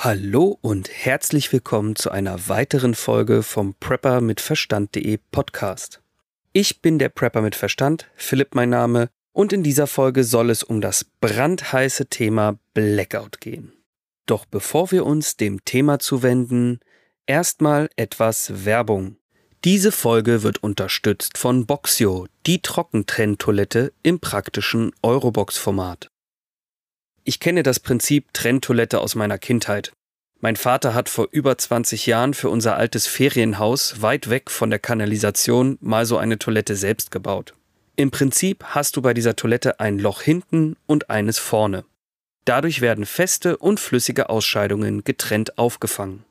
Hallo und herzlich willkommen zu einer weiteren Folge vom Prepper mit Verstand.de Podcast. Ich bin der Prepper mit Verstand, Philipp mein Name, und in dieser Folge soll es um das brandheiße Thema Blackout gehen. Doch bevor wir uns dem Thema zuwenden, erstmal etwas Werbung. Diese Folge wird unterstützt von Boxio, die Trockentrenntoilette im praktischen Eurobox-Format. Ich kenne das Prinzip Trenntoilette aus meiner Kindheit. Mein Vater hat vor über 20 Jahren für unser altes Ferienhaus weit weg von der Kanalisation mal so eine Toilette selbst gebaut. Im Prinzip hast du bei dieser Toilette ein Loch hinten und eines vorne. Dadurch werden feste und flüssige Ausscheidungen getrennt aufgefangen.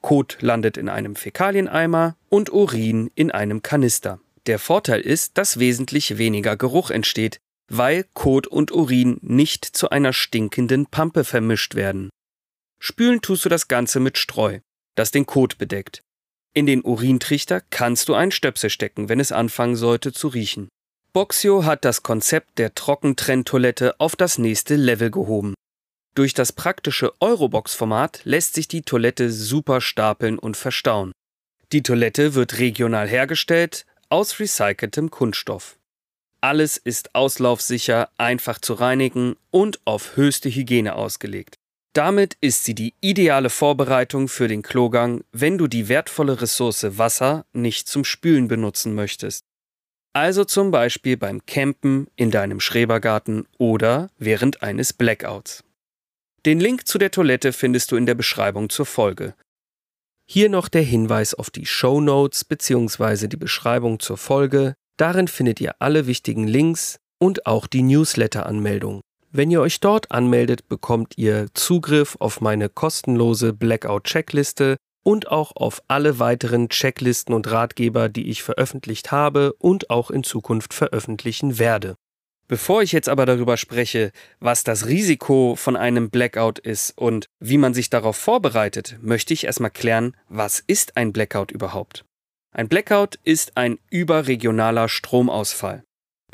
Kot landet in einem Fäkalieneimer und Urin in einem Kanister. Der Vorteil ist, dass wesentlich weniger Geruch entsteht, weil Kot und Urin nicht zu einer stinkenden Pampe vermischt werden. Spülen tust du das Ganze mit Streu, das den Kot bedeckt. In den Urintrichter kannst du einen Stöpsel stecken, wenn es anfangen sollte zu riechen. Boxio hat das Konzept der Trockentrenntoilette auf das nächste Level gehoben. Durch das praktische Eurobox-Format lässt sich die Toilette super stapeln und verstauen. Die Toilette wird regional hergestellt aus recyceltem Kunststoff. Alles ist auslaufsicher, einfach zu reinigen und auf höchste Hygiene ausgelegt. Damit ist sie die ideale Vorbereitung für den Klogang, wenn du die wertvolle Ressource Wasser nicht zum Spülen benutzen möchtest. Also zum Beispiel beim Campen in deinem Schrebergarten oder während eines Blackouts. Den Link zu der Toilette findest du in der Beschreibung zur Folge. Hier noch der Hinweis auf die Show Notes bzw. die Beschreibung zur Folge, Darin findet ihr alle wichtigen Links und auch die Newsletter-Anmeldung. Wenn ihr euch dort anmeldet, bekommt ihr Zugriff auf meine kostenlose Blackout-Checkliste und auch auf alle weiteren Checklisten und Ratgeber, die ich veröffentlicht habe und auch in Zukunft veröffentlichen werde. Bevor ich jetzt aber darüber spreche, was das Risiko von einem Blackout ist und wie man sich darauf vorbereitet, möchte ich erstmal klären, was ist ein Blackout überhaupt? Ein Blackout ist ein überregionaler Stromausfall.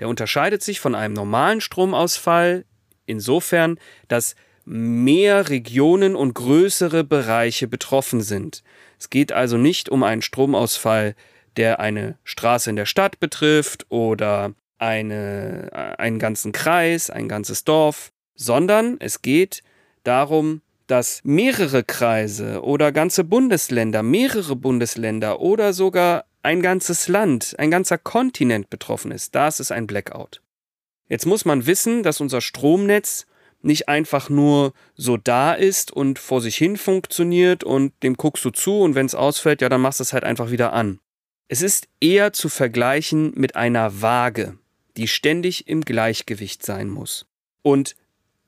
Der unterscheidet sich von einem normalen Stromausfall insofern, dass mehr Regionen und größere Bereiche betroffen sind. Es geht also nicht um einen Stromausfall, der eine Straße in der Stadt betrifft oder eine, einen ganzen Kreis, ein ganzes Dorf, sondern es geht darum, dass mehrere Kreise oder ganze Bundesländer, mehrere Bundesländer oder sogar ein ganzes Land, ein ganzer Kontinent betroffen ist. Das ist ein Blackout. Jetzt muss man wissen, dass unser Stromnetz nicht einfach nur so da ist und vor sich hin funktioniert und dem guckst du zu und wenn es ausfällt, ja, dann machst du es halt einfach wieder an. Es ist eher zu vergleichen mit einer Waage, die ständig im Gleichgewicht sein muss. Und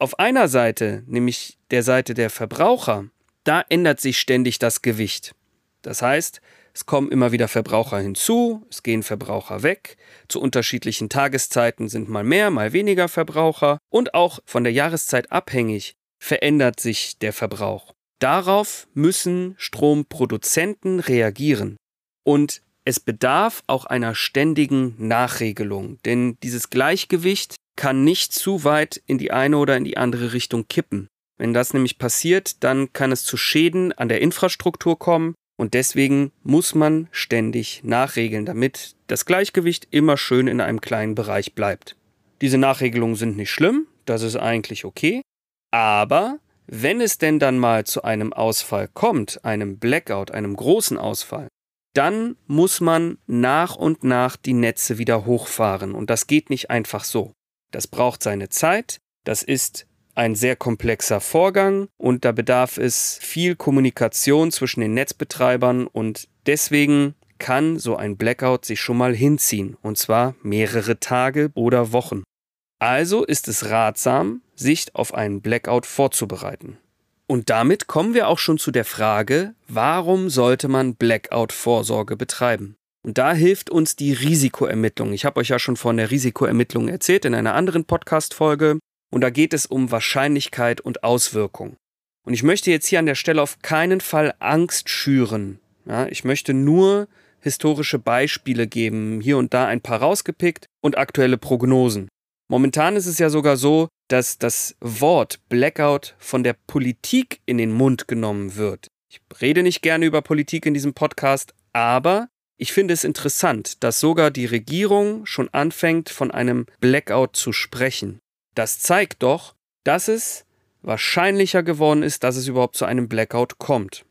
auf einer Seite, nämlich der Seite der Verbraucher, da ändert sich ständig das Gewicht. Das heißt, es kommen immer wieder Verbraucher hinzu, es gehen Verbraucher weg, zu unterschiedlichen Tageszeiten sind mal mehr, mal weniger Verbraucher und auch von der Jahreszeit abhängig verändert sich der Verbrauch. Darauf müssen Stromproduzenten reagieren. Und es bedarf auch einer ständigen Nachregelung, denn dieses Gleichgewicht kann nicht zu weit in die eine oder in die andere Richtung kippen. Wenn das nämlich passiert, dann kann es zu Schäden an der Infrastruktur kommen und deswegen muss man ständig nachregeln, damit das Gleichgewicht immer schön in einem kleinen Bereich bleibt. Diese Nachregelungen sind nicht schlimm, das ist eigentlich okay, aber wenn es denn dann mal zu einem Ausfall kommt, einem Blackout, einem großen Ausfall, dann muss man nach und nach die Netze wieder hochfahren und das geht nicht einfach so. Das braucht seine Zeit, das ist ein sehr komplexer Vorgang und da bedarf es viel Kommunikation zwischen den Netzbetreibern und deswegen kann so ein Blackout sich schon mal hinziehen und zwar mehrere Tage oder Wochen. Also ist es ratsam, sich auf einen Blackout vorzubereiten. Und damit kommen wir auch schon zu der Frage, warum sollte man Blackout-Vorsorge betreiben? Und da hilft uns die Risikoermittlung. Ich habe euch ja schon von der Risikoermittlung erzählt in einer anderen Podcast-Folge. Und da geht es um Wahrscheinlichkeit und Auswirkung. Und ich möchte jetzt hier an der Stelle auf keinen Fall Angst schüren. Ja, ich möchte nur historische Beispiele geben, hier und da ein paar rausgepickt und aktuelle Prognosen. Momentan ist es ja sogar so, dass das Wort Blackout von der Politik in den Mund genommen wird. Ich rede nicht gerne über Politik in diesem Podcast, aber ich finde es interessant, dass sogar die Regierung schon anfängt, von einem Blackout zu sprechen. Das zeigt doch, dass es wahrscheinlicher geworden ist, dass es überhaupt zu einem Blackout kommt.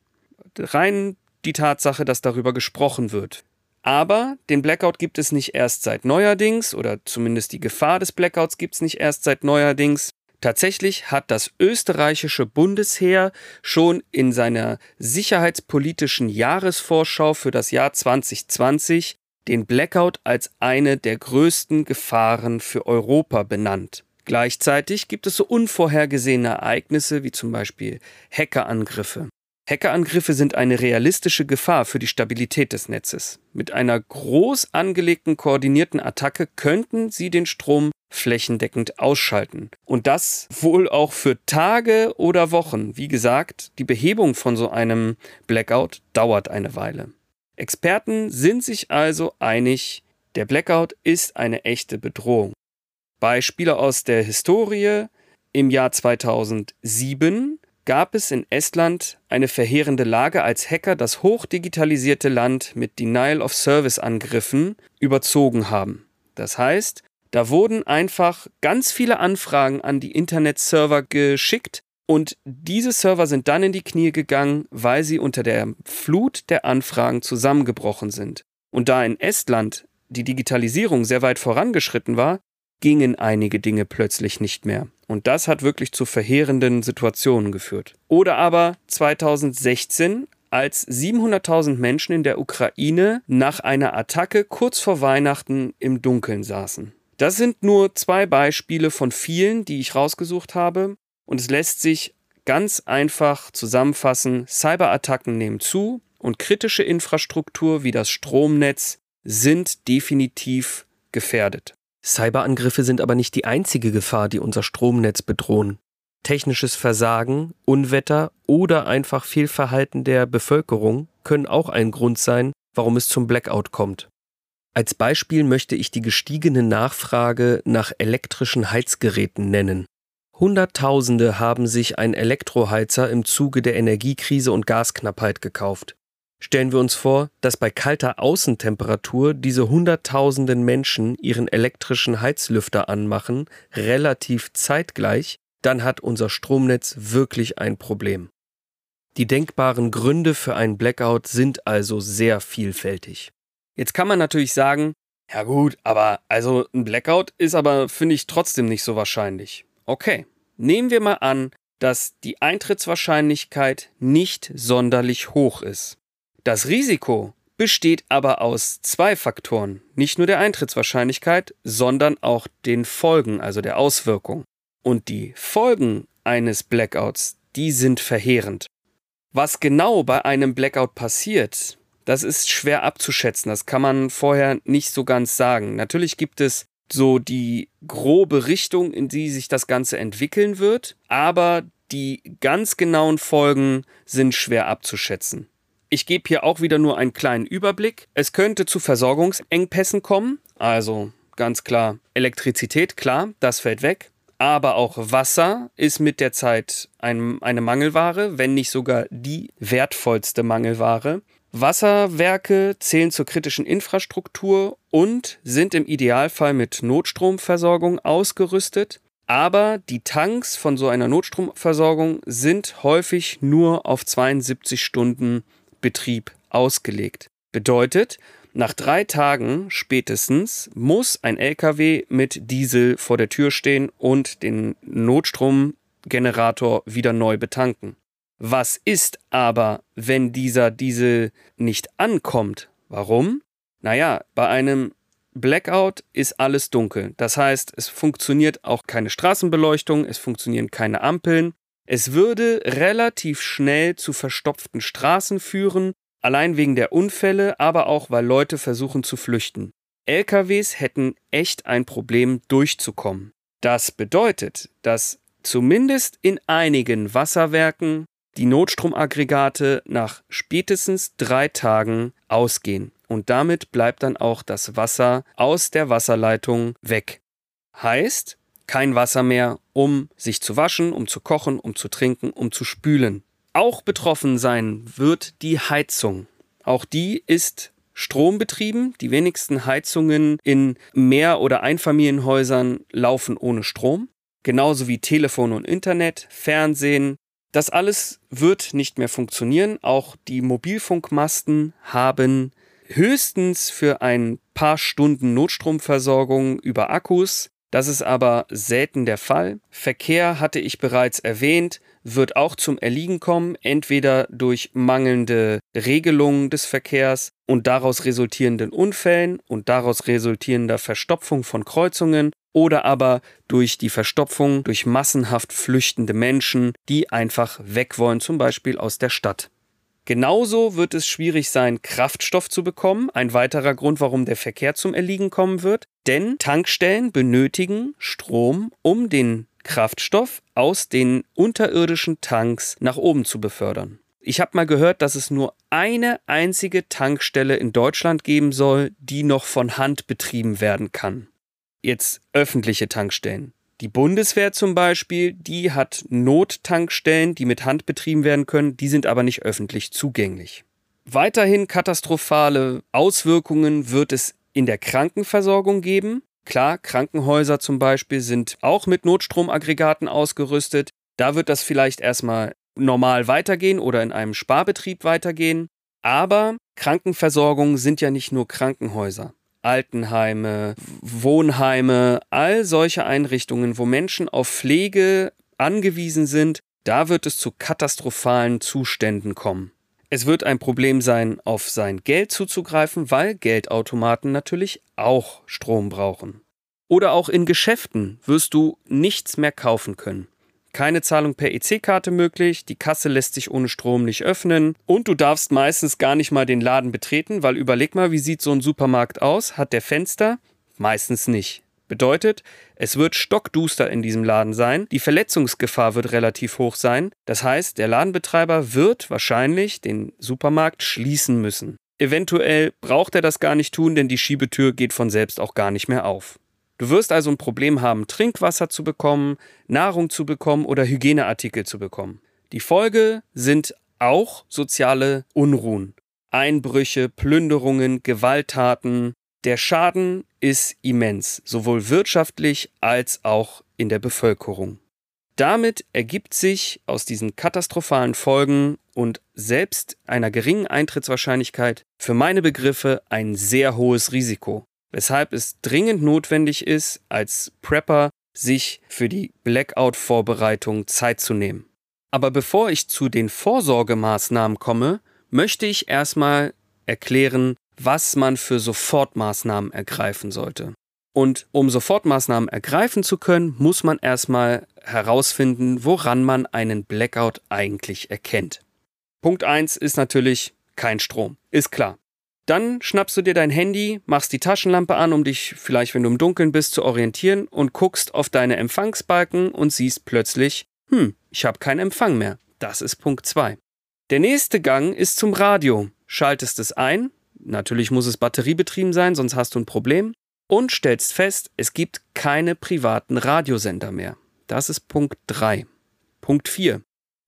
Rein die Tatsache, dass darüber gesprochen wird. Aber den Blackout gibt es nicht erst seit neuerdings, oder zumindest die Gefahr des Blackouts gibt es nicht erst seit neuerdings. Tatsächlich hat das österreichische Bundesheer schon in seiner sicherheitspolitischen Jahresvorschau für das Jahr 2020 den Blackout als eine der größten Gefahren für Europa benannt. Gleichzeitig gibt es so unvorhergesehene Ereignisse wie zum Beispiel Hackerangriffe. Hackerangriffe sind eine realistische Gefahr für die Stabilität des Netzes. Mit einer groß angelegten koordinierten Attacke könnten sie den Strom flächendeckend ausschalten. Und das wohl auch für Tage oder Wochen. Wie gesagt, die Behebung von so einem Blackout dauert eine Weile. Experten sind sich also einig, der Blackout ist eine echte Bedrohung. Beispiele aus der Historie im Jahr 2007 gab es in Estland eine verheerende Lage, als Hacker das hochdigitalisierte Land mit Denial-of-Service-Angriffen überzogen haben. Das heißt, da wurden einfach ganz viele Anfragen an die Internetserver geschickt und diese Server sind dann in die Knie gegangen, weil sie unter der Flut der Anfragen zusammengebrochen sind. Und da in Estland die Digitalisierung sehr weit vorangeschritten war, gingen einige Dinge plötzlich nicht mehr. Und das hat wirklich zu verheerenden Situationen geführt. Oder aber 2016, als 700.000 Menschen in der Ukraine nach einer Attacke kurz vor Weihnachten im Dunkeln saßen. Das sind nur zwei Beispiele von vielen, die ich rausgesucht habe. Und es lässt sich ganz einfach zusammenfassen, Cyberattacken nehmen zu und kritische Infrastruktur wie das Stromnetz sind definitiv gefährdet. Cyberangriffe sind aber nicht die einzige Gefahr, die unser Stromnetz bedrohen. Technisches Versagen, Unwetter oder einfach Fehlverhalten der Bevölkerung können auch ein Grund sein, warum es zum Blackout kommt. Als Beispiel möchte ich die gestiegene Nachfrage nach elektrischen Heizgeräten nennen. Hunderttausende haben sich ein Elektroheizer im Zuge der Energiekrise und Gasknappheit gekauft. Stellen wir uns vor, dass bei kalter Außentemperatur diese Hunderttausenden Menschen ihren elektrischen Heizlüfter anmachen, relativ zeitgleich, dann hat unser Stromnetz wirklich ein Problem. Die denkbaren Gründe für einen Blackout sind also sehr vielfältig. Jetzt kann man natürlich sagen, ja gut, aber also ein Blackout ist aber, finde ich, trotzdem nicht so wahrscheinlich. Okay, nehmen wir mal an, dass die Eintrittswahrscheinlichkeit nicht sonderlich hoch ist. Das Risiko besteht aber aus zwei Faktoren, nicht nur der Eintrittswahrscheinlichkeit, sondern auch den Folgen, also der Auswirkung. Und die Folgen eines Blackouts, die sind verheerend. Was genau bei einem Blackout passiert, das ist schwer abzuschätzen, das kann man vorher nicht so ganz sagen. Natürlich gibt es so die grobe Richtung, in die sich das Ganze entwickeln wird, aber die ganz genauen Folgen sind schwer abzuschätzen. Ich gebe hier auch wieder nur einen kleinen Überblick. Es könnte zu Versorgungsengpässen kommen, also ganz klar Elektrizität, klar, das fällt weg. Aber auch Wasser ist mit der Zeit ein, eine Mangelware, wenn nicht sogar die wertvollste Mangelware. Wasserwerke zählen zur kritischen Infrastruktur und sind im Idealfall mit Notstromversorgung ausgerüstet. Aber die Tanks von so einer Notstromversorgung sind häufig nur auf 72 Stunden Betrieb ausgelegt. Bedeutet, nach drei Tagen spätestens muss ein LKW mit Diesel vor der Tür stehen und den Notstromgenerator wieder neu betanken. Was ist aber, wenn dieser Diesel nicht ankommt? Warum? Naja, bei einem Blackout ist alles dunkel. Das heißt, es funktioniert auch keine Straßenbeleuchtung, es funktionieren keine Ampeln, es würde relativ schnell zu verstopften Straßen führen, allein wegen der Unfälle, aber auch weil Leute versuchen zu flüchten. LKWs hätten echt ein Problem durchzukommen. Das bedeutet, dass zumindest in einigen Wasserwerken die Notstromaggregate nach spätestens drei Tagen ausgehen. Und damit bleibt dann auch das Wasser aus der Wasserleitung weg. Heißt, kein Wasser mehr, um sich zu waschen, um zu kochen, um zu trinken, um zu spülen. Auch betroffen sein wird die Heizung. Auch die ist strombetrieben. Die wenigsten Heizungen in Mehr- oder Einfamilienhäusern laufen ohne Strom. Genauso wie Telefon und Internet, Fernsehen. Das alles wird nicht mehr funktionieren. Auch die Mobilfunkmasten haben höchstens für ein paar Stunden Notstromversorgung über Akkus. Das ist aber selten der Fall. Verkehr hatte ich bereits erwähnt wird auch zum Erliegen kommen, entweder durch mangelnde Regelungen des Verkehrs und daraus resultierenden Unfällen und daraus resultierender Verstopfung von Kreuzungen oder aber durch die Verstopfung durch massenhaft flüchtende Menschen, die einfach weg wollen, zum Beispiel aus der Stadt. Genauso wird es schwierig sein, Kraftstoff zu bekommen, ein weiterer Grund, warum der Verkehr zum Erliegen kommen wird, denn Tankstellen benötigen Strom, um den Kraftstoff aus den unterirdischen Tanks nach oben zu befördern. Ich habe mal gehört, dass es nur eine einzige Tankstelle in Deutschland geben soll, die noch von Hand betrieben werden kann. Jetzt öffentliche Tankstellen. Die Bundeswehr zum Beispiel, die hat Nottankstellen, die mit Hand betrieben werden können, die sind aber nicht öffentlich zugänglich. Weiterhin katastrophale Auswirkungen wird es in der Krankenversorgung geben. Klar, Krankenhäuser zum Beispiel sind auch mit Notstromaggregaten ausgerüstet. Da wird das vielleicht erstmal normal weitergehen oder in einem Sparbetrieb weitergehen. Aber Krankenversorgung sind ja nicht nur Krankenhäuser. Altenheime, Wohnheime, all solche Einrichtungen, wo Menschen auf Pflege angewiesen sind, da wird es zu katastrophalen Zuständen kommen. Es wird ein Problem sein, auf sein Geld zuzugreifen, weil Geldautomaten natürlich auch Strom brauchen. Oder auch in Geschäften wirst du nichts mehr kaufen können. Keine Zahlung per EC-Karte möglich, die Kasse lässt sich ohne Strom nicht öffnen und du darfst meistens gar nicht mal den Laden betreten, weil überleg mal, wie sieht so ein Supermarkt aus? Hat der Fenster? Meistens nicht. Bedeutet, es wird stockduster in diesem Laden sein, die Verletzungsgefahr wird relativ hoch sein, das heißt, der Ladenbetreiber wird wahrscheinlich den Supermarkt schließen müssen. Eventuell braucht er das gar nicht tun, denn die Schiebetür geht von selbst auch gar nicht mehr auf. Du wirst also ein Problem haben, Trinkwasser zu bekommen, Nahrung zu bekommen oder Hygieneartikel zu bekommen. Die Folge sind auch soziale Unruhen. Einbrüche, Plünderungen, Gewalttaten, der Schaden ist immens, sowohl wirtschaftlich als auch in der Bevölkerung. Damit ergibt sich aus diesen katastrophalen Folgen und selbst einer geringen Eintrittswahrscheinlichkeit für meine Begriffe ein sehr hohes Risiko, weshalb es dringend notwendig ist, als Prepper sich für die Blackout-Vorbereitung Zeit zu nehmen. Aber bevor ich zu den Vorsorgemaßnahmen komme, möchte ich erstmal erklären, was man für Sofortmaßnahmen ergreifen sollte. Und um Sofortmaßnahmen ergreifen zu können, muss man erstmal herausfinden, woran man einen Blackout eigentlich erkennt. Punkt 1 ist natürlich kein Strom. Ist klar. Dann schnappst du dir dein Handy, machst die Taschenlampe an, um dich vielleicht, wenn du im Dunkeln bist, zu orientieren und guckst auf deine Empfangsbalken und siehst plötzlich, hm, ich habe keinen Empfang mehr. Das ist Punkt 2. Der nächste Gang ist zum Radio. Schaltest es ein, Natürlich muss es batteriebetrieben sein, sonst hast du ein Problem. Und stellst fest, es gibt keine privaten Radiosender mehr. Das ist Punkt 3. Punkt 4.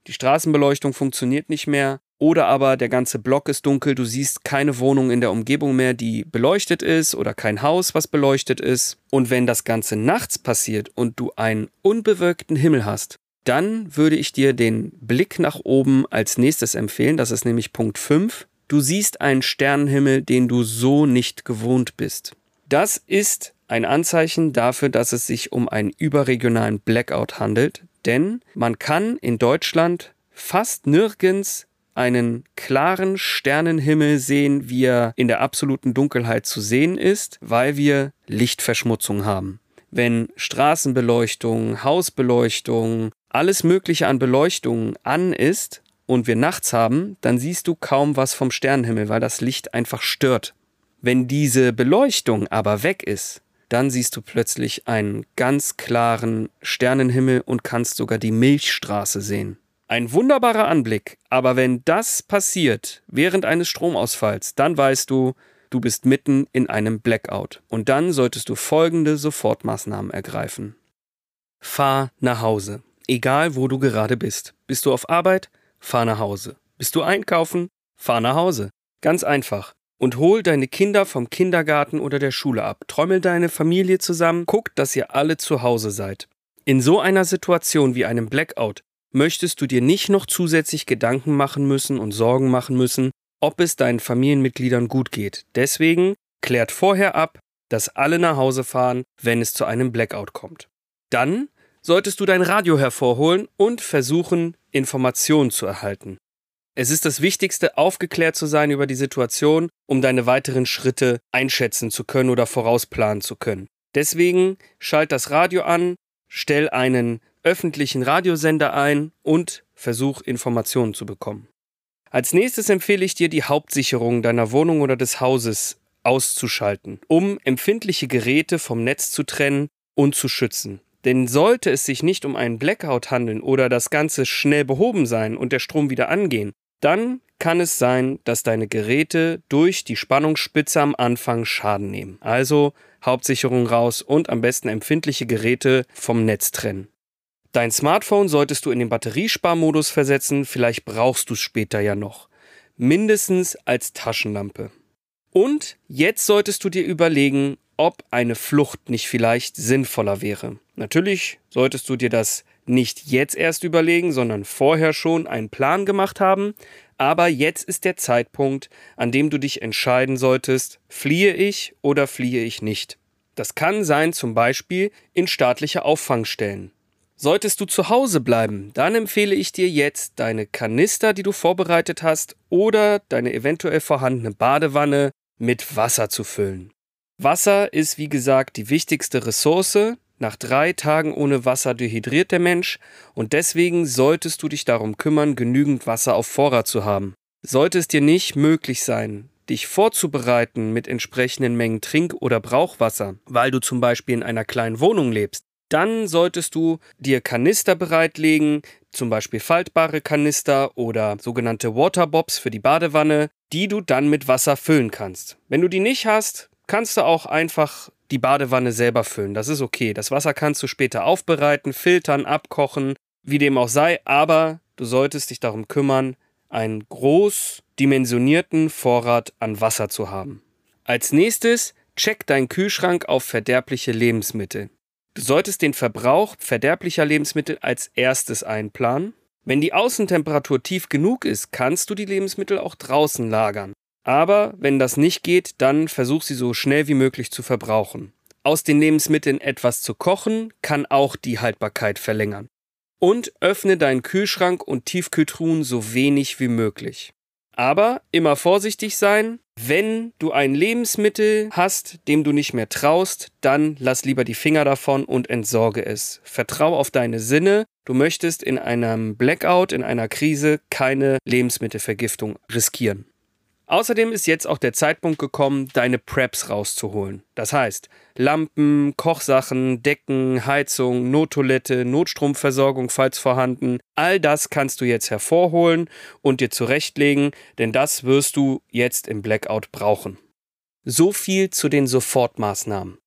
Die Straßenbeleuchtung funktioniert nicht mehr. Oder aber der ganze Block ist dunkel, du siehst keine Wohnung in der Umgebung mehr, die beleuchtet ist oder kein Haus, was beleuchtet ist. Und wenn das Ganze nachts passiert und du einen unbewölkten Himmel hast, dann würde ich dir den Blick nach oben als nächstes empfehlen. Das ist nämlich Punkt 5. Du siehst einen Sternenhimmel, den du so nicht gewohnt bist. Das ist ein Anzeichen dafür, dass es sich um einen überregionalen Blackout handelt, denn man kann in Deutschland fast nirgends einen klaren Sternenhimmel sehen, wie er in der absoluten Dunkelheit zu sehen ist, weil wir Lichtverschmutzung haben. Wenn Straßenbeleuchtung, Hausbeleuchtung, alles Mögliche an Beleuchtung an ist, und wir nachts haben, dann siehst du kaum was vom Sternenhimmel, weil das Licht einfach stört. Wenn diese Beleuchtung aber weg ist, dann siehst du plötzlich einen ganz klaren Sternenhimmel und kannst sogar die Milchstraße sehen. Ein wunderbarer Anblick, aber wenn das passiert während eines Stromausfalls, dann weißt du, du bist mitten in einem Blackout. Und dann solltest du folgende Sofortmaßnahmen ergreifen. Fahr nach Hause. Egal wo du gerade bist. Bist du auf Arbeit? Fahr nach Hause. Bist du einkaufen? Fahr nach Hause. Ganz einfach. Und hol deine Kinder vom Kindergarten oder der Schule ab. Trommel deine Familie zusammen. Guck, dass ihr alle zu Hause seid. In so einer Situation wie einem Blackout möchtest du dir nicht noch zusätzlich Gedanken machen müssen und Sorgen machen müssen, ob es deinen Familienmitgliedern gut geht. Deswegen klärt vorher ab, dass alle nach Hause fahren, wenn es zu einem Blackout kommt. Dann solltest du dein Radio hervorholen und versuchen, Informationen zu erhalten. Es ist das Wichtigste, aufgeklärt zu sein über die Situation, um deine weiteren Schritte einschätzen zu können oder vorausplanen zu können. Deswegen schalt das Radio an, stell einen öffentlichen Radiosender ein und versuch Informationen zu bekommen. Als nächstes empfehle ich dir, die Hauptsicherung deiner Wohnung oder des Hauses auszuschalten, um empfindliche Geräte vom Netz zu trennen und zu schützen. Denn sollte es sich nicht um einen Blackout handeln oder das Ganze schnell behoben sein und der Strom wieder angehen, dann kann es sein, dass deine Geräte durch die Spannungsspitze am Anfang Schaden nehmen. Also Hauptsicherung raus und am besten empfindliche Geräte vom Netz trennen. Dein Smartphone solltest du in den Batteriesparmodus versetzen, vielleicht brauchst du es später ja noch. Mindestens als Taschenlampe. Und jetzt solltest du dir überlegen, ob eine Flucht nicht vielleicht sinnvoller wäre. Natürlich solltest du dir das nicht jetzt erst überlegen, sondern vorher schon einen Plan gemacht haben, aber jetzt ist der Zeitpunkt, an dem du dich entscheiden solltest, fliehe ich oder fliehe ich nicht. Das kann sein zum Beispiel in staatliche Auffangstellen. Solltest du zu Hause bleiben, dann empfehle ich dir jetzt, deine Kanister, die du vorbereitet hast, oder deine eventuell vorhandene Badewanne mit Wasser zu füllen. Wasser ist, wie gesagt, die wichtigste Ressource. Nach drei Tagen ohne Wasser dehydriert der Mensch und deswegen solltest du dich darum kümmern, genügend Wasser auf Vorrat zu haben. Sollte es dir nicht möglich sein, dich vorzubereiten mit entsprechenden Mengen Trink- oder Brauchwasser, weil du zum Beispiel in einer kleinen Wohnung lebst, dann solltest du dir Kanister bereitlegen, zum Beispiel faltbare Kanister oder sogenannte Waterbobs für die Badewanne, die du dann mit Wasser füllen kannst. Wenn du die nicht hast, kannst du auch einfach die Badewanne selber füllen. Das ist okay. Das Wasser kannst du später aufbereiten, filtern, abkochen, wie dem auch sei, aber du solltest dich darum kümmern, einen groß dimensionierten Vorrat an Wasser zu haben. Als nächstes check deinen Kühlschrank auf verderbliche Lebensmittel. Du solltest den Verbrauch verderblicher Lebensmittel als erstes einplanen. Wenn die Außentemperatur tief genug ist, kannst du die Lebensmittel auch draußen lagern. Aber wenn das nicht geht, dann versuch sie so schnell wie möglich zu verbrauchen. Aus den Lebensmitteln etwas zu kochen kann auch die Haltbarkeit verlängern. Und öffne deinen Kühlschrank und Tiefkühltruhen so wenig wie möglich. Aber immer vorsichtig sein. Wenn du ein Lebensmittel hast, dem du nicht mehr traust, dann lass lieber die Finger davon und entsorge es. Vertrau auf deine Sinne. Du möchtest in einem Blackout, in einer Krise keine Lebensmittelvergiftung riskieren. Außerdem ist jetzt auch der Zeitpunkt gekommen, deine Preps rauszuholen. Das heißt, Lampen, Kochsachen, Decken, Heizung, Nottoilette, Notstromversorgung, falls vorhanden. All das kannst du jetzt hervorholen und dir zurechtlegen, denn das wirst du jetzt im Blackout brauchen. So viel zu den Sofortmaßnahmen.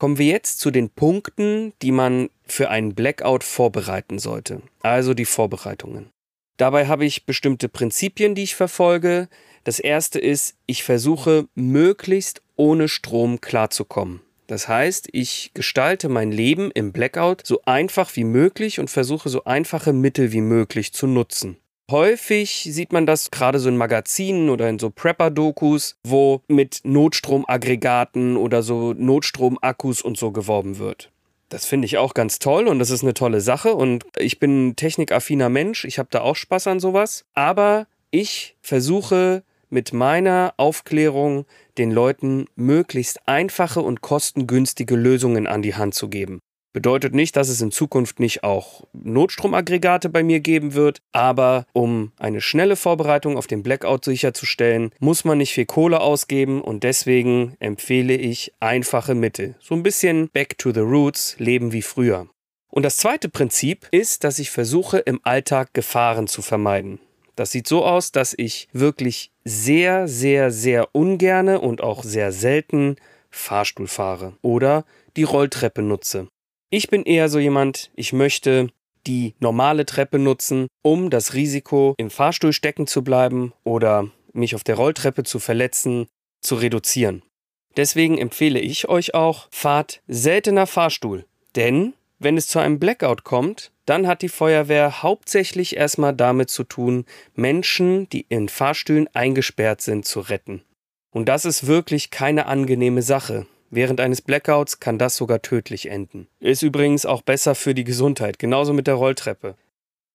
Kommen wir jetzt zu den Punkten, die man für einen Blackout vorbereiten sollte. Also die Vorbereitungen. Dabei habe ich bestimmte Prinzipien, die ich verfolge. Das erste ist, ich versuche möglichst ohne Strom klarzukommen. Das heißt, ich gestalte mein Leben im Blackout so einfach wie möglich und versuche so einfache Mittel wie möglich zu nutzen. Häufig sieht man das gerade so in Magazinen oder in so Prepper-Dokus, wo mit Notstromaggregaten oder so Notstromakkus und so geworben wird. Das finde ich auch ganz toll und das ist eine tolle Sache und ich bin ein technikaffiner Mensch, ich habe da auch Spaß an sowas, aber ich versuche mit meiner Aufklärung den Leuten möglichst einfache und kostengünstige Lösungen an die Hand zu geben. Bedeutet nicht, dass es in Zukunft nicht auch Notstromaggregate bei mir geben wird, aber um eine schnelle Vorbereitung auf den Blackout sicherzustellen, muss man nicht viel Kohle ausgeben und deswegen empfehle ich einfache Mittel. So ein bisschen back to the roots, leben wie früher. Und das zweite Prinzip ist, dass ich versuche, im Alltag Gefahren zu vermeiden. Das sieht so aus, dass ich wirklich sehr, sehr, sehr ungerne und auch sehr selten Fahrstuhl fahre oder die Rolltreppe nutze. Ich bin eher so jemand, ich möchte die normale Treppe nutzen, um das Risiko, im Fahrstuhl stecken zu bleiben oder mich auf der Rolltreppe zu verletzen, zu reduzieren. Deswegen empfehle ich euch auch, fahrt seltener Fahrstuhl. Denn wenn es zu einem Blackout kommt, dann hat die Feuerwehr hauptsächlich erstmal damit zu tun, Menschen, die in Fahrstühlen eingesperrt sind, zu retten. Und das ist wirklich keine angenehme Sache. Während eines Blackouts kann das sogar tödlich enden. Ist übrigens auch besser für die Gesundheit, genauso mit der Rolltreppe.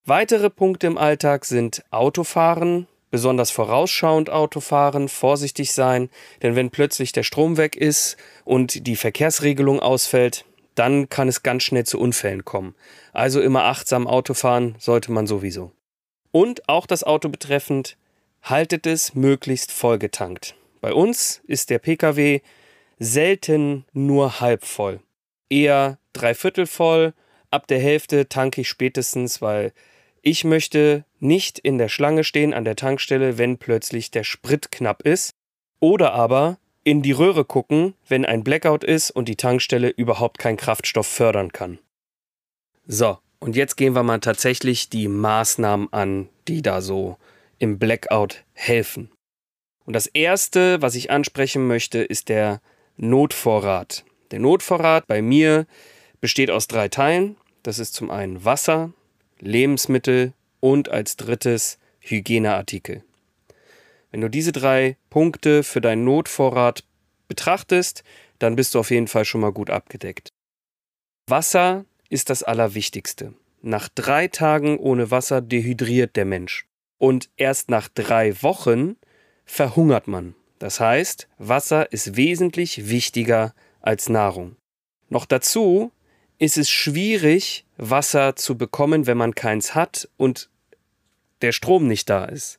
Weitere Punkte im Alltag sind Autofahren, besonders vorausschauend Autofahren, vorsichtig sein, denn wenn plötzlich der Strom weg ist und die Verkehrsregelung ausfällt, dann kann es ganz schnell zu Unfällen kommen. Also immer achtsam Autofahren sollte man sowieso. Und auch das Auto betreffend, haltet es möglichst vollgetankt. Bei uns ist der Pkw selten nur halb voll. Eher dreiviertel voll, ab der Hälfte tanke ich spätestens, weil ich möchte nicht in der Schlange stehen an der Tankstelle, wenn plötzlich der Sprit knapp ist. Oder aber in die Röhre gucken, wenn ein Blackout ist und die Tankstelle überhaupt keinen Kraftstoff fördern kann. So, und jetzt gehen wir mal tatsächlich die Maßnahmen an, die da so im Blackout helfen. Und das Erste, was ich ansprechen möchte, ist der Notvorrat. Der Notvorrat bei mir besteht aus drei Teilen. Das ist zum einen Wasser, Lebensmittel und als drittes Hygieneartikel. Wenn du diese drei Punkte für deinen Notvorrat betrachtest, dann bist du auf jeden Fall schon mal gut abgedeckt. Wasser ist das Allerwichtigste. Nach drei Tagen ohne Wasser dehydriert der Mensch. Und erst nach drei Wochen verhungert man. Das heißt, Wasser ist wesentlich wichtiger als Nahrung. Noch dazu ist es schwierig, Wasser zu bekommen, wenn man keins hat und der Strom nicht da ist.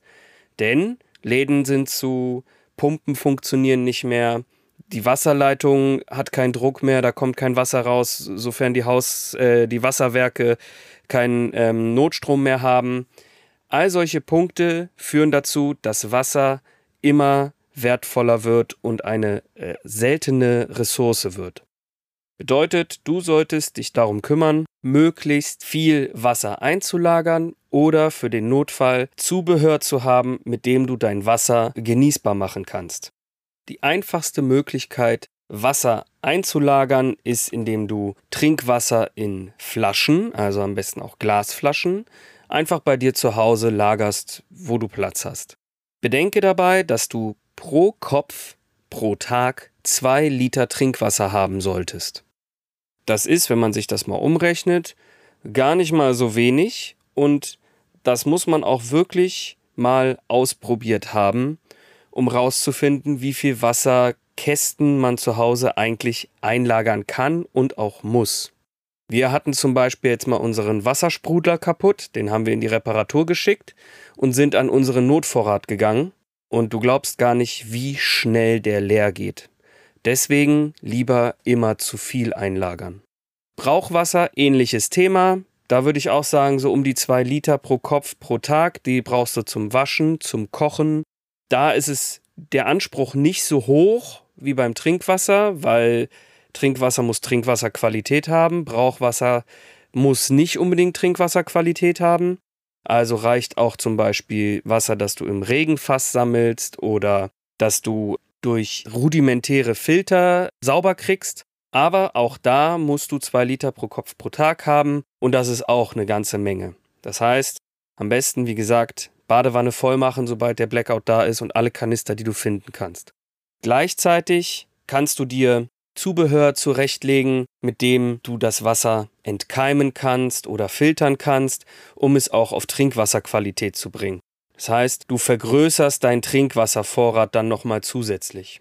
Denn Läden sind zu, Pumpen funktionieren nicht mehr, die Wasserleitung hat keinen Druck mehr, da kommt kein Wasser raus, sofern die Haus, äh, die Wasserwerke keinen ähm, Notstrom mehr haben. All solche Punkte führen dazu, dass Wasser immer wertvoller wird und eine äh, seltene Ressource wird. Bedeutet, du solltest dich darum kümmern, möglichst viel Wasser einzulagern oder für den Notfall Zubehör zu haben, mit dem du dein Wasser genießbar machen kannst. Die einfachste Möglichkeit, Wasser einzulagern, ist, indem du Trinkwasser in Flaschen, also am besten auch Glasflaschen, einfach bei dir zu Hause lagerst, wo du Platz hast. Bedenke dabei, dass du pro Kopf pro Tag zwei Liter Trinkwasser haben solltest. Das ist, wenn man sich das mal umrechnet, gar nicht mal so wenig und das muss man auch wirklich mal ausprobiert haben, um rauszufinden, wie viel Wasserkästen man zu Hause eigentlich einlagern kann und auch muss. Wir hatten zum Beispiel jetzt mal unseren Wassersprudler kaputt, den haben wir in die Reparatur geschickt und sind an unseren Notvorrat gegangen und du glaubst gar nicht, wie schnell der leer geht. Deswegen lieber immer zu viel einlagern. Brauchwasser, ähnliches Thema. Da würde ich auch sagen, so um die zwei Liter pro Kopf pro Tag. Die brauchst du zum Waschen, zum Kochen. Da ist es der Anspruch nicht so hoch wie beim Trinkwasser, weil Trinkwasser muss Trinkwasserqualität haben. Brauchwasser muss nicht unbedingt Trinkwasserqualität haben. Also reicht auch zum Beispiel Wasser, das du im Regenfass sammelst oder das du durch rudimentäre Filter sauber kriegst. Aber auch da musst du zwei Liter pro Kopf pro Tag haben und das ist auch eine ganze Menge. Das heißt, am besten, wie gesagt, Badewanne voll machen, sobald der Blackout da ist und alle Kanister, die du finden kannst. Gleichzeitig kannst du dir Zubehör zurechtlegen, mit dem du das Wasser entkeimen kannst oder filtern kannst, um es auch auf Trinkwasserqualität zu bringen. Das heißt, du vergrößerst deinen Trinkwasservorrat dann nochmal zusätzlich.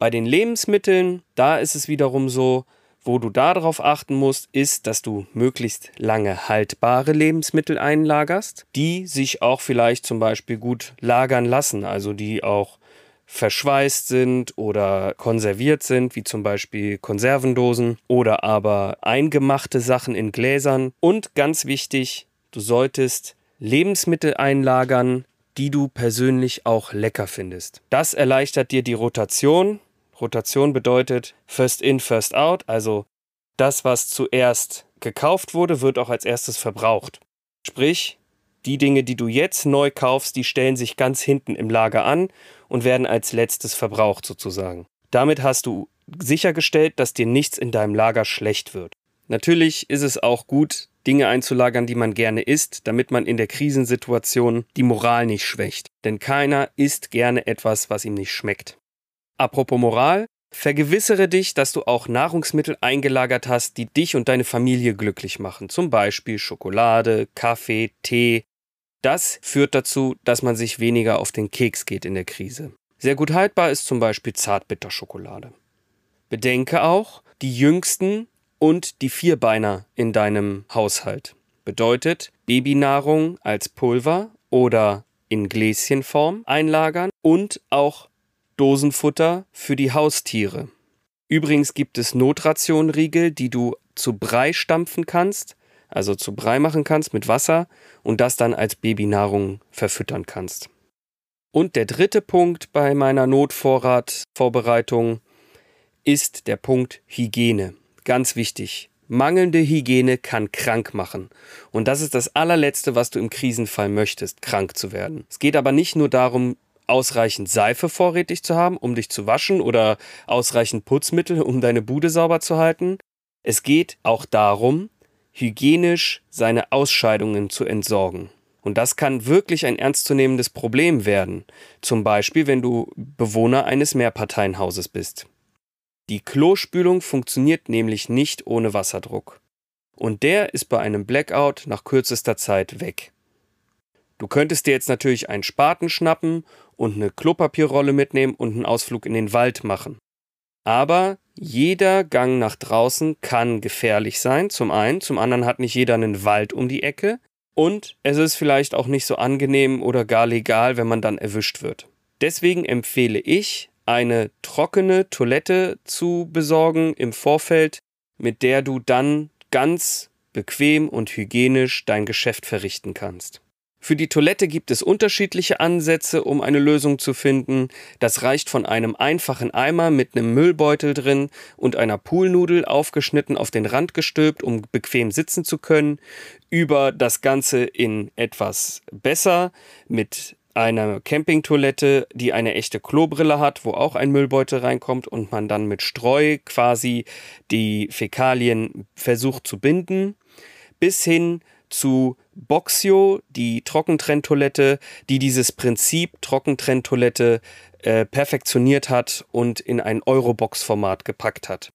Bei den Lebensmitteln, da ist es wiederum so, wo du darauf achten musst, ist, dass du möglichst lange haltbare Lebensmittel einlagerst, die sich auch vielleicht zum Beispiel gut lagern lassen, also die auch verschweißt sind oder konserviert sind, wie zum Beispiel Konservendosen oder aber eingemachte Sachen in Gläsern. Und ganz wichtig, du solltest Lebensmittel einlagern, die du persönlich auch lecker findest. Das erleichtert dir die Rotation. Rotation bedeutet First in, First out, also das, was zuerst gekauft wurde, wird auch als erstes verbraucht. Sprich, die Dinge, die du jetzt neu kaufst, die stellen sich ganz hinten im Lager an und werden als letztes verbraucht sozusagen. Damit hast du sichergestellt, dass dir nichts in deinem Lager schlecht wird. Natürlich ist es auch gut, Dinge einzulagern, die man gerne isst, damit man in der Krisensituation die Moral nicht schwächt. Denn keiner isst gerne etwas, was ihm nicht schmeckt. Apropos Moral, vergewissere dich, dass du auch Nahrungsmittel eingelagert hast, die dich und deine Familie glücklich machen. Zum Beispiel Schokolade, Kaffee, Tee. Das führt dazu, dass man sich weniger auf den Keks geht in der Krise. Sehr gut haltbar ist zum Beispiel Zartbitterschokolade. Bedenke auch, die jüngsten und die Vierbeiner in deinem Haushalt. Bedeutet Babynahrung als Pulver oder in Gläschenform einlagern und auch Dosenfutter für die Haustiere. Übrigens gibt es Notrationriegel, die du zu Brei stampfen kannst, also zu Brei machen kannst mit Wasser und das dann als Babynahrung verfüttern kannst. Und der dritte Punkt bei meiner Notvorratvorbereitung ist der Punkt Hygiene. Ganz wichtig. Mangelnde Hygiene kann krank machen. Und das ist das allerletzte, was du im Krisenfall möchtest, krank zu werden. Es geht aber nicht nur darum, ausreichend Seife vorrätig zu haben, um dich zu waschen oder ausreichend Putzmittel, um deine Bude sauber zu halten. Es geht auch darum, hygienisch seine Ausscheidungen zu entsorgen. Und das kann wirklich ein ernstzunehmendes Problem werden. Zum Beispiel, wenn du Bewohner eines Mehrparteienhauses bist. Die Klospülung funktioniert nämlich nicht ohne Wasserdruck. Und der ist bei einem Blackout nach kürzester Zeit weg. Du könntest dir jetzt natürlich einen Spaten schnappen und eine Klopapierrolle mitnehmen und einen Ausflug in den Wald machen. Aber jeder Gang nach draußen kann gefährlich sein, zum einen, zum anderen hat nicht jeder einen Wald um die Ecke und es ist vielleicht auch nicht so angenehm oder gar legal, wenn man dann erwischt wird. Deswegen empfehle ich, eine trockene Toilette zu besorgen im Vorfeld, mit der du dann ganz bequem und hygienisch dein Geschäft verrichten kannst. Für die Toilette gibt es unterschiedliche Ansätze, um eine Lösung zu finden. Das reicht von einem einfachen Eimer mit einem Müllbeutel drin und einer Poolnudel aufgeschnitten auf den Rand gestülpt, um bequem sitzen zu können, über das Ganze in etwas besser mit einer Campingtoilette, die eine echte Klobrille hat, wo auch ein Müllbeutel reinkommt und man dann mit Streu quasi die Fäkalien versucht zu binden, bis hin zu Boxio, die Trockentrenntoilette, die dieses Prinzip Trockentrenntoilette äh, perfektioniert hat und in ein Eurobox-Format gepackt hat.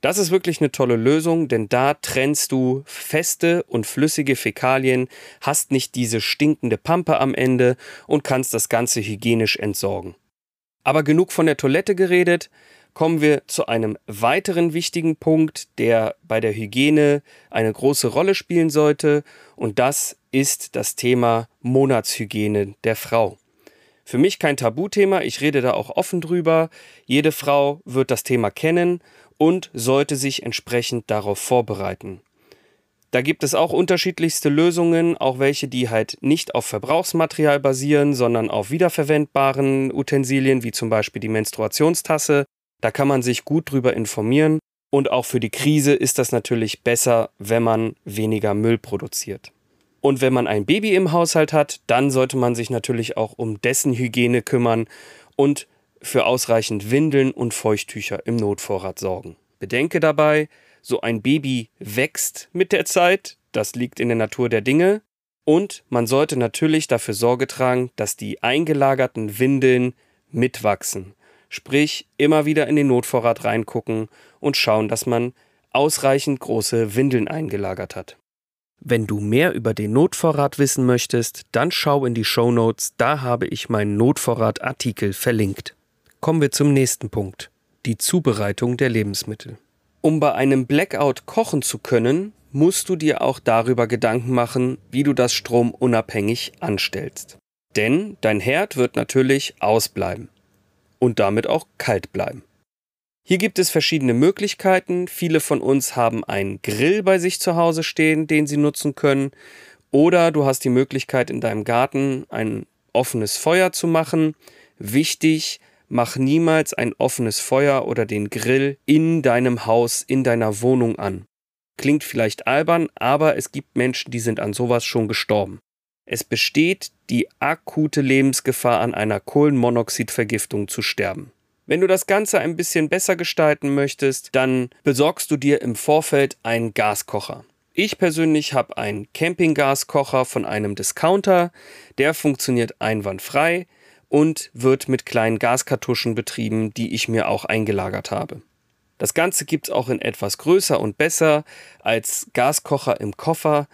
Das ist wirklich eine tolle Lösung, denn da trennst du feste und flüssige Fäkalien, hast nicht diese stinkende Pampe am Ende und kannst das Ganze hygienisch entsorgen. Aber genug von der Toilette geredet, kommen wir zu einem weiteren wichtigen Punkt, der bei der Hygiene eine große Rolle spielen sollte, und das ist das Thema Monatshygiene der Frau. Für mich kein Tabuthema, ich rede da auch offen drüber. Jede Frau wird das Thema kennen und sollte sich entsprechend darauf vorbereiten. Da gibt es auch unterschiedlichste Lösungen, auch welche, die halt nicht auf Verbrauchsmaterial basieren, sondern auf wiederverwendbaren Utensilien, wie zum Beispiel die Menstruationstasse. Da kann man sich gut drüber informieren. Und auch für die Krise ist das natürlich besser, wenn man weniger Müll produziert. Und wenn man ein Baby im Haushalt hat, dann sollte man sich natürlich auch um dessen Hygiene kümmern und für ausreichend Windeln und Feuchttücher im Notvorrat sorgen. Bedenke dabei, so ein Baby wächst mit der Zeit, das liegt in der Natur der Dinge, und man sollte natürlich dafür Sorge tragen, dass die eingelagerten Windeln mitwachsen. Sprich, immer wieder in den Notvorrat reingucken und schauen, dass man ausreichend große Windeln eingelagert hat. Wenn du mehr über den Notvorrat wissen möchtest, dann schau in die Show Notes, da habe ich meinen Notvorratartikel verlinkt. Kommen wir zum nächsten Punkt, die Zubereitung der Lebensmittel. Um bei einem Blackout kochen zu können, musst du dir auch darüber Gedanken machen, wie du das stromunabhängig anstellst. Denn dein Herd wird natürlich ausbleiben und damit auch kalt bleiben. Hier gibt es verschiedene Möglichkeiten. Viele von uns haben einen Grill bei sich zu Hause stehen, den sie nutzen können. Oder du hast die Möglichkeit in deinem Garten ein offenes Feuer zu machen. Wichtig, mach niemals ein offenes Feuer oder den Grill in deinem Haus, in deiner Wohnung an. Klingt vielleicht albern, aber es gibt Menschen, die sind an sowas schon gestorben. Es besteht die akute Lebensgefahr, an einer Kohlenmonoxidvergiftung zu sterben. Wenn du das Ganze ein bisschen besser gestalten möchtest, dann besorgst du dir im Vorfeld einen Gaskocher. Ich persönlich habe einen Campinggaskocher von einem Discounter, der funktioniert einwandfrei und wird mit kleinen Gaskartuschen betrieben, die ich mir auch eingelagert habe. Das Ganze gibt es auch in etwas größer und besser als Gaskocher im Koffer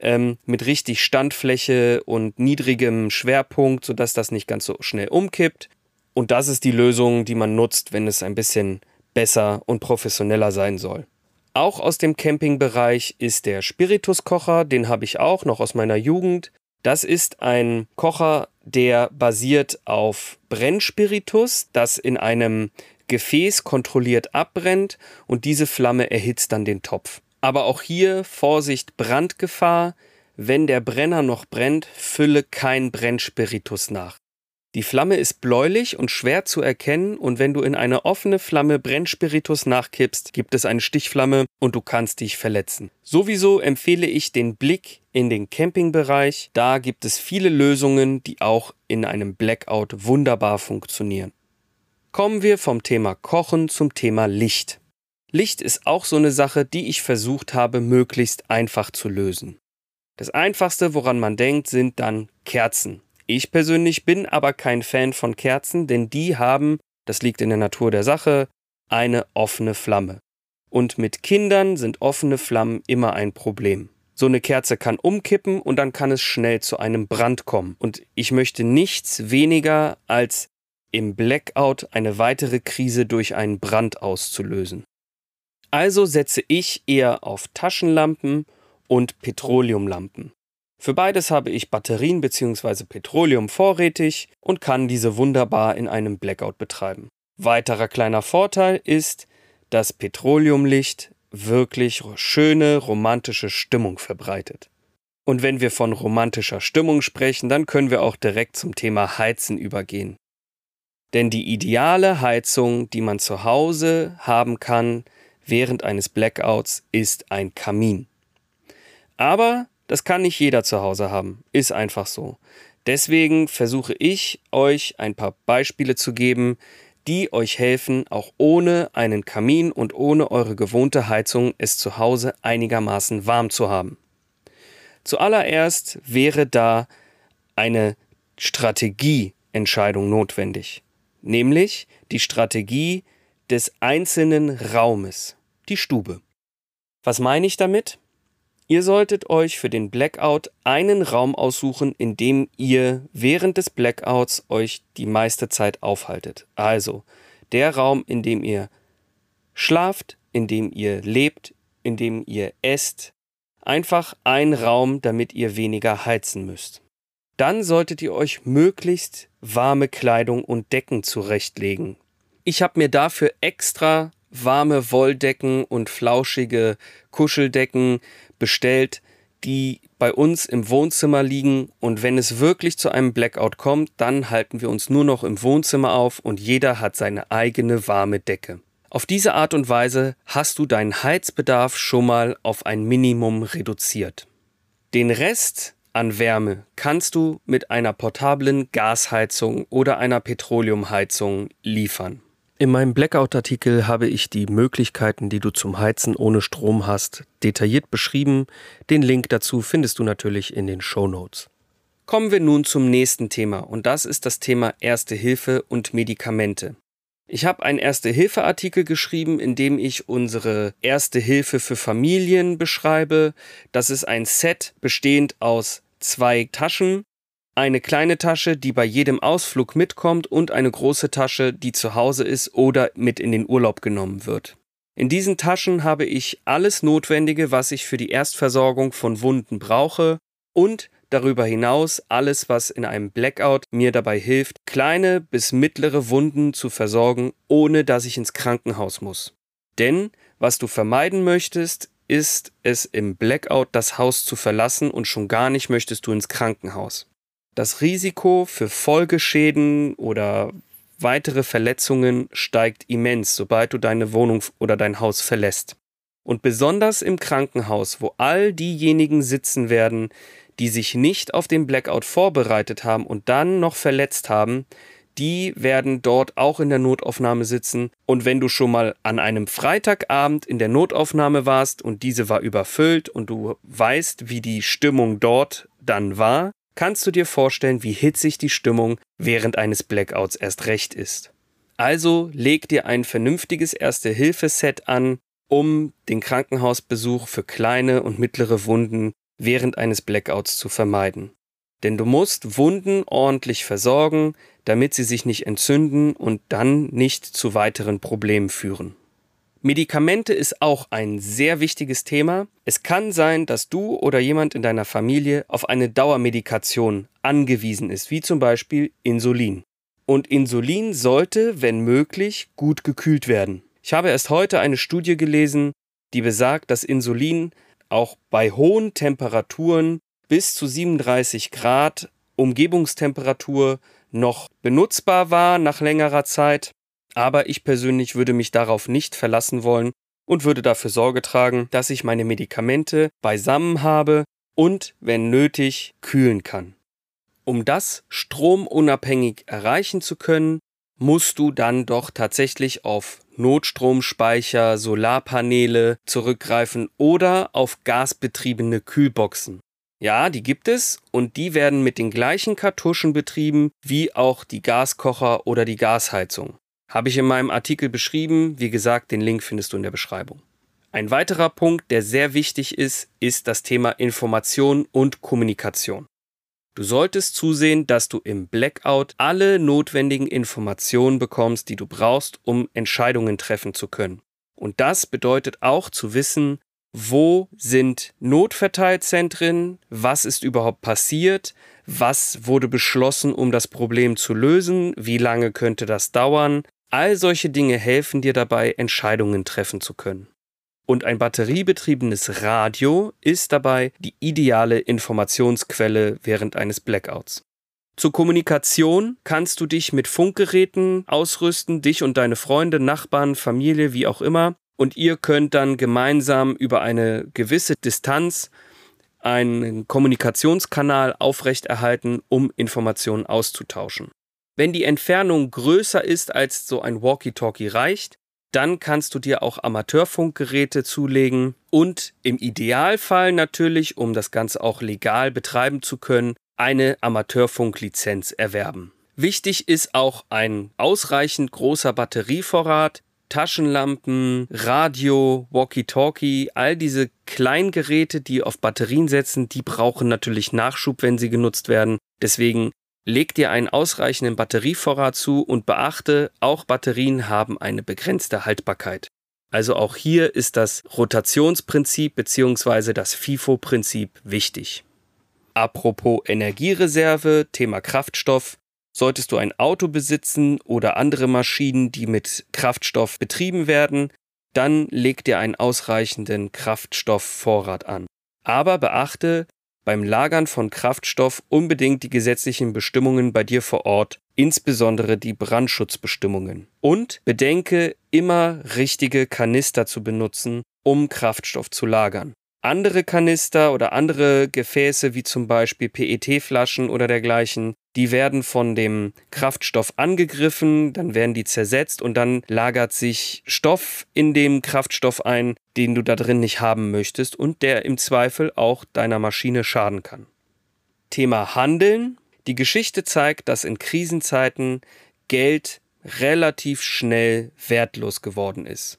ähm, mit richtig Standfläche und niedrigem Schwerpunkt, sodass das nicht ganz so schnell umkippt. Und das ist die Lösung, die man nutzt, wenn es ein bisschen besser und professioneller sein soll. Auch aus dem Campingbereich ist der Spirituskocher, den habe ich auch noch aus meiner Jugend. Das ist ein Kocher, der basiert auf Brennspiritus, das in einem Gefäß kontrolliert abbrennt und diese Flamme erhitzt dann den Topf. Aber auch hier Vorsicht Brandgefahr. Wenn der Brenner noch brennt, fülle kein Brennspiritus nach. Die Flamme ist bläulich und schwer zu erkennen und wenn du in eine offene Flamme Brennspiritus nachkippst, gibt es eine Stichflamme und du kannst dich verletzen. Sowieso empfehle ich den Blick in den Campingbereich. Da gibt es viele Lösungen, die auch in einem Blackout wunderbar funktionieren. Kommen wir vom Thema Kochen zum Thema Licht. Licht ist auch so eine Sache, die ich versucht habe, möglichst einfach zu lösen. Das einfachste, woran man denkt, sind dann Kerzen. Ich persönlich bin aber kein Fan von Kerzen, denn die haben, das liegt in der Natur der Sache, eine offene Flamme. Und mit Kindern sind offene Flammen immer ein Problem. So eine Kerze kann umkippen und dann kann es schnell zu einem Brand kommen. Und ich möchte nichts weniger als im Blackout eine weitere Krise durch einen Brand auszulösen. Also setze ich eher auf Taschenlampen und Petroleumlampen. Für beides habe ich Batterien bzw. Petroleum vorrätig und kann diese wunderbar in einem Blackout betreiben. Weiterer kleiner Vorteil ist, dass Petroleumlicht wirklich schöne romantische Stimmung verbreitet. Und wenn wir von romantischer Stimmung sprechen, dann können wir auch direkt zum Thema Heizen übergehen. Denn die ideale Heizung, die man zu Hause haben kann während eines Blackouts, ist ein Kamin. Aber das kann nicht jeder zu Hause haben. Ist einfach so. Deswegen versuche ich euch ein paar Beispiele zu geben, die euch helfen, auch ohne einen Kamin und ohne eure gewohnte Heizung es zu Hause einigermaßen warm zu haben. Zuallererst wäre da eine Strategieentscheidung notwendig, nämlich die Strategie des einzelnen Raumes, die Stube. Was meine ich damit? Ihr solltet euch für den Blackout einen Raum aussuchen, in dem ihr während des Blackouts euch die meiste Zeit aufhaltet. Also der Raum, in dem ihr schlaft, in dem ihr lebt, in dem ihr esst. Einfach ein Raum, damit ihr weniger heizen müsst. Dann solltet ihr euch möglichst warme Kleidung und Decken zurechtlegen. Ich habe mir dafür extra warme Wolldecken und flauschige Kuscheldecken bestellt, die bei uns im Wohnzimmer liegen und wenn es wirklich zu einem Blackout kommt, dann halten wir uns nur noch im Wohnzimmer auf und jeder hat seine eigene warme Decke. Auf diese Art und Weise hast du deinen Heizbedarf schon mal auf ein Minimum reduziert. Den Rest an Wärme kannst du mit einer portablen Gasheizung oder einer Petroleumheizung liefern. In meinem Blackout-Artikel habe ich die Möglichkeiten, die du zum Heizen ohne Strom hast, detailliert beschrieben. Den Link dazu findest du natürlich in den Show Notes. Kommen wir nun zum nächsten Thema und das ist das Thema Erste Hilfe und Medikamente. Ich habe einen Erste-Hilfe-Artikel geschrieben, in dem ich unsere Erste Hilfe für Familien beschreibe. Das ist ein Set bestehend aus zwei Taschen, eine kleine Tasche, die bei jedem Ausflug mitkommt und eine große Tasche, die zu Hause ist oder mit in den Urlaub genommen wird. In diesen Taschen habe ich alles Notwendige, was ich für die Erstversorgung von Wunden brauche und darüber hinaus alles, was in einem Blackout mir dabei hilft, kleine bis mittlere Wunden zu versorgen, ohne dass ich ins Krankenhaus muss. Denn was du vermeiden möchtest, ist es im Blackout, das Haus zu verlassen und schon gar nicht möchtest du ins Krankenhaus. Das Risiko für Folgeschäden oder weitere Verletzungen steigt immens, sobald du deine Wohnung oder dein Haus verlässt. Und besonders im Krankenhaus, wo all diejenigen sitzen werden, die sich nicht auf den Blackout vorbereitet haben und dann noch verletzt haben, die werden dort auch in der Notaufnahme sitzen. Und wenn du schon mal an einem Freitagabend in der Notaufnahme warst und diese war überfüllt und du weißt, wie die Stimmung dort dann war, kannst du dir vorstellen, wie hitzig die Stimmung während eines Blackouts erst recht ist. Also leg dir ein vernünftiges Erste-Hilfe-Set an, um den Krankenhausbesuch für kleine und mittlere Wunden während eines Blackouts zu vermeiden. Denn du musst Wunden ordentlich versorgen, damit sie sich nicht entzünden und dann nicht zu weiteren Problemen führen. Medikamente ist auch ein sehr wichtiges Thema. Es kann sein, dass du oder jemand in deiner Familie auf eine Dauermedikation angewiesen ist, wie zum Beispiel Insulin. Und Insulin sollte, wenn möglich, gut gekühlt werden. Ich habe erst heute eine Studie gelesen, die besagt, dass Insulin auch bei hohen Temperaturen bis zu 37 Grad Umgebungstemperatur noch benutzbar war nach längerer Zeit, aber ich persönlich würde mich darauf nicht verlassen wollen und würde dafür Sorge tragen, dass ich meine Medikamente beisammen habe und, wenn nötig, kühlen kann. Um das stromunabhängig erreichen zu können, musst du dann doch tatsächlich auf Notstromspeicher, Solarpaneele zurückgreifen oder auf gasbetriebene Kühlboxen. Ja, die gibt es und die werden mit den gleichen Kartuschen betrieben wie auch die Gaskocher oder die Gasheizung. Habe ich in meinem Artikel beschrieben, wie gesagt, den Link findest du in der Beschreibung. Ein weiterer Punkt, der sehr wichtig ist, ist das Thema Information und Kommunikation. Du solltest zusehen, dass du im Blackout alle notwendigen Informationen bekommst, die du brauchst, um Entscheidungen treffen zu können. Und das bedeutet auch zu wissen, wo sind Notverteilzentren, was ist überhaupt passiert, was wurde beschlossen, um das Problem zu lösen, wie lange könnte das dauern. All solche Dinge helfen dir dabei, Entscheidungen treffen zu können. Und ein batteriebetriebenes Radio ist dabei die ideale Informationsquelle während eines Blackouts. Zur Kommunikation kannst du dich mit Funkgeräten ausrüsten, dich und deine Freunde, Nachbarn, Familie, wie auch immer, und ihr könnt dann gemeinsam über eine gewisse Distanz einen Kommunikationskanal aufrechterhalten, um Informationen auszutauschen. Wenn die Entfernung größer ist als so ein Walkie-Talkie reicht, dann kannst du dir auch Amateurfunkgeräte zulegen und im Idealfall natürlich, um das Ganze auch legal betreiben zu können, eine Amateurfunklizenz erwerben. Wichtig ist auch ein ausreichend großer Batterievorrat, Taschenlampen, Radio, Walkie-Talkie, all diese Kleingeräte, die auf Batterien setzen, die brauchen natürlich Nachschub, wenn sie genutzt werden. Deswegen leg dir einen ausreichenden Batterievorrat zu und beachte, auch Batterien haben eine begrenzte Haltbarkeit. Also auch hier ist das Rotationsprinzip bzw. das FIFO-Prinzip wichtig. Apropos Energiereserve, Thema Kraftstoff. Solltest du ein Auto besitzen oder andere Maschinen, die mit Kraftstoff betrieben werden, dann leg dir einen ausreichenden Kraftstoffvorrat an. Aber beachte beim Lagern von Kraftstoff unbedingt die gesetzlichen Bestimmungen bei dir vor Ort, insbesondere die Brandschutzbestimmungen. Und bedenke immer richtige Kanister zu benutzen, um Kraftstoff zu lagern. Andere Kanister oder andere Gefäße, wie zum Beispiel PET-Flaschen oder dergleichen, die werden von dem Kraftstoff angegriffen, dann werden die zersetzt und dann lagert sich Stoff in dem Kraftstoff ein, den du da drin nicht haben möchtest und der im Zweifel auch deiner Maschine schaden kann. Thema Handeln. Die Geschichte zeigt, dass in Krisenzeiten Geld relativ schnell wertlos geworden ist.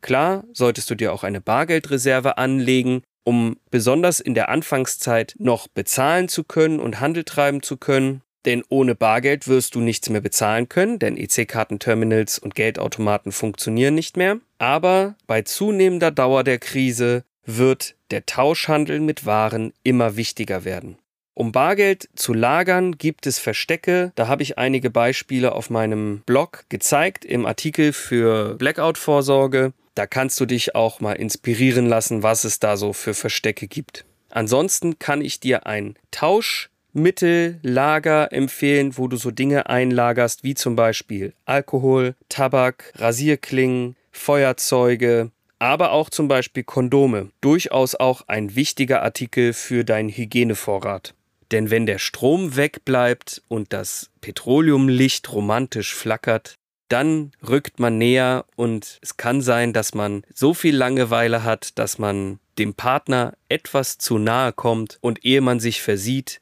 Klar solltest du dir auch eine Bargeldreserve anlegen, um besonders in der Anfangszeit noch bezahlen zu können und Handel treiben zu können. Denn ohne Bargeld wirst du nichts mehr bezahlen können, denn EC-Kartenterminals und Geldautomaten funktionieren nicht mehr. Aber bei zunehmender Dauer der Krise wird der Tauschhandel mit Waren immer wichtiger werden. Um Bargeld zu lagern, gibt es Verstecke. Da habe ich einige Beispiele auf meinem Blog gezeigt im Artikel für Blackout-Vorsorge. Da kannst du dich auch mal inspirieren lassen, was es da so für Verstecke gibt. Ansonsten kann ich dir ein Tauschmittellager empfehlen, wo du so Dinge einlagerst, wie zum Beispiel Alkohol, Tabak, Rasierklingen, Feuerzeuge, aber auch zum Beispiel Kondome. Durchaus auch ein wichtiger Artikel für deinen Hygienevorrat. Denn wenn der Strom wegbleibt und das Petroleumlicht romantisch flackert, dann rückt man näher und es kann sein, dass man so viel Langeweile hat, dass man dem Partner etwas zu nahe kommt und ehe man sich versieht,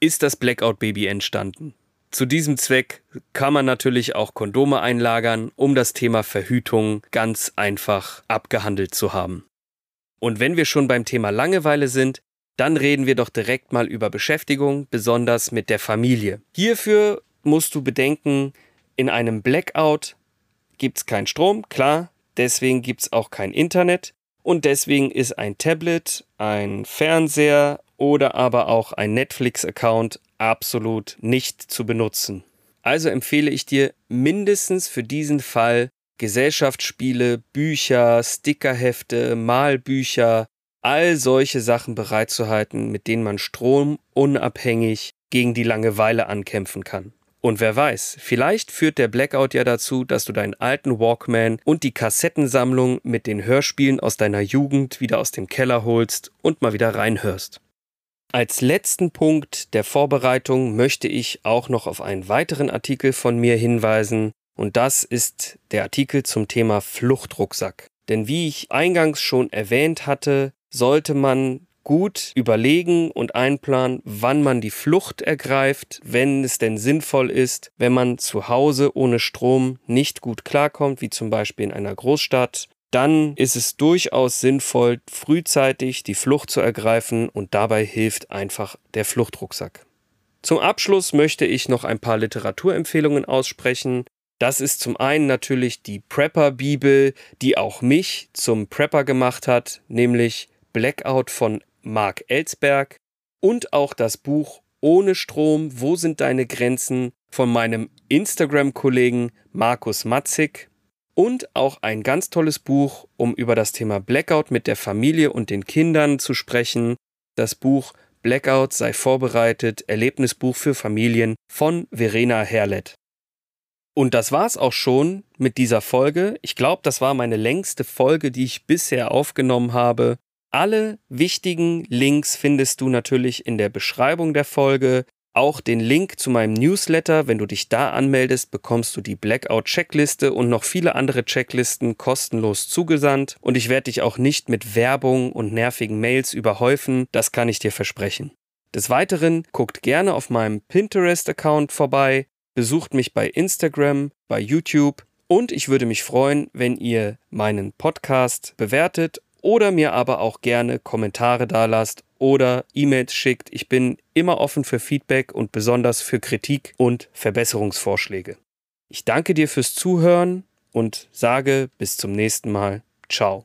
ist das Blackout Baby entstanden. Zu diesem Zweck kann man natürlich auch Kondome einlagern, um das Thema Verhütung ganz einfach abgehandelt zu haben. Und wenn wir schon beim Thema Langeweile sind, dann reden wir doch direkt mal über Beschäftigung, besonders mit der Familie. Hierfür musst du bedenken, in einem Blackout gibt es keinen Strom, klar, deswegen gibt es auch kein Internet und deswegen ist ein Tablet, ein Fernseher oder aber auch ein Netflix-Account absolut nicht zu benutzen. Also empfehle ich dir mindestens für diesen Fall Gesellschaftsspiele, Bücher, Stickerhefte, Malbücher, all solche Sachen bereitzuhalten, mit denen man stromunabhängig gegen die Langeweile ankämpfen kann. Und wer weiß, vielleicht führt der Blackout ja dazu, dass du deinen alten Walkman und die Kassettensammlung mit den Hörspielen aus deiner Jugend wieder aus dem Keller holst und mal wieder reinhörst. Als letzten Punkt der Vorbereitung möchte ich auch noch auf einen weiteren Artikel von mir hinweisen, und das ist der Artikel zum Thema Fluchtrucksack. Denn wie ich eingangs schon erwähnt hatte, sollte man gut überlegen und einplanen, wann man die Flucht ergreift, wenn es denn sinnvoll ist, wenn man zu Hause ohne Strom nicht gut klarkommt, wie zum Beispiel in einer Großstadt dann ist es durchaus sinnvoll, frühzeitig die Flucht zu ergreifen und dabei hilft einfach der Fluchtrucksack. Zum Abschluss möchte ich noch ein paar Literaturempfehlungen aussprechen. Das ist zum einen natürlich die Prepper-Bibel, die auch mich zum Prepper gemacht hat, nämlich Blackout von Mark Ellsberg und auch das Buch Ohne Strom, wo sind deine Grenzen von meinem Instagram-Kollegen Markus Matzig und auch ein ganz tolles Buch, um über das Thema Blackout mit der Familie und den Kindern zu sprechen. Das Buch Blackout sei vorbereitet, Erlebnisbuch für Familien von Verena Herlet. Und das war's auch schon mit dieser Folge. Ich glaube, das war meine längste Folge, die ich bisher aufgenommen habe. Alle wichtigen Links findest du natürlich in der Beschreibung der Folge. Auch den Link zu meinem Newsletter, wenn du dich da anmeldest, bekommst du die Blackout-Checkliste und noch viele andere Checklisten kostenlos zugesandt. Und ich werde dich auch nicht mit Werbung und nervigen Mails überhäufen, das kann ich dir versprechen. Des Weiteren guckt gerne auf meinem Pinterest-Account vorbei, besucht mich bei Instagram, bei YouTube und ich würde mich freuen, wenn ihr meinen Podcast bewertet oder mir aber auch gerne Kommentare dalasst oder E-Mails schickt. Ich bin immer offen für Feedback und besonders für Kritik und Verbesserungsvorschläge. Ich danke dir fürs Zuhören und sage bis zum nächsten Mal. Ciao.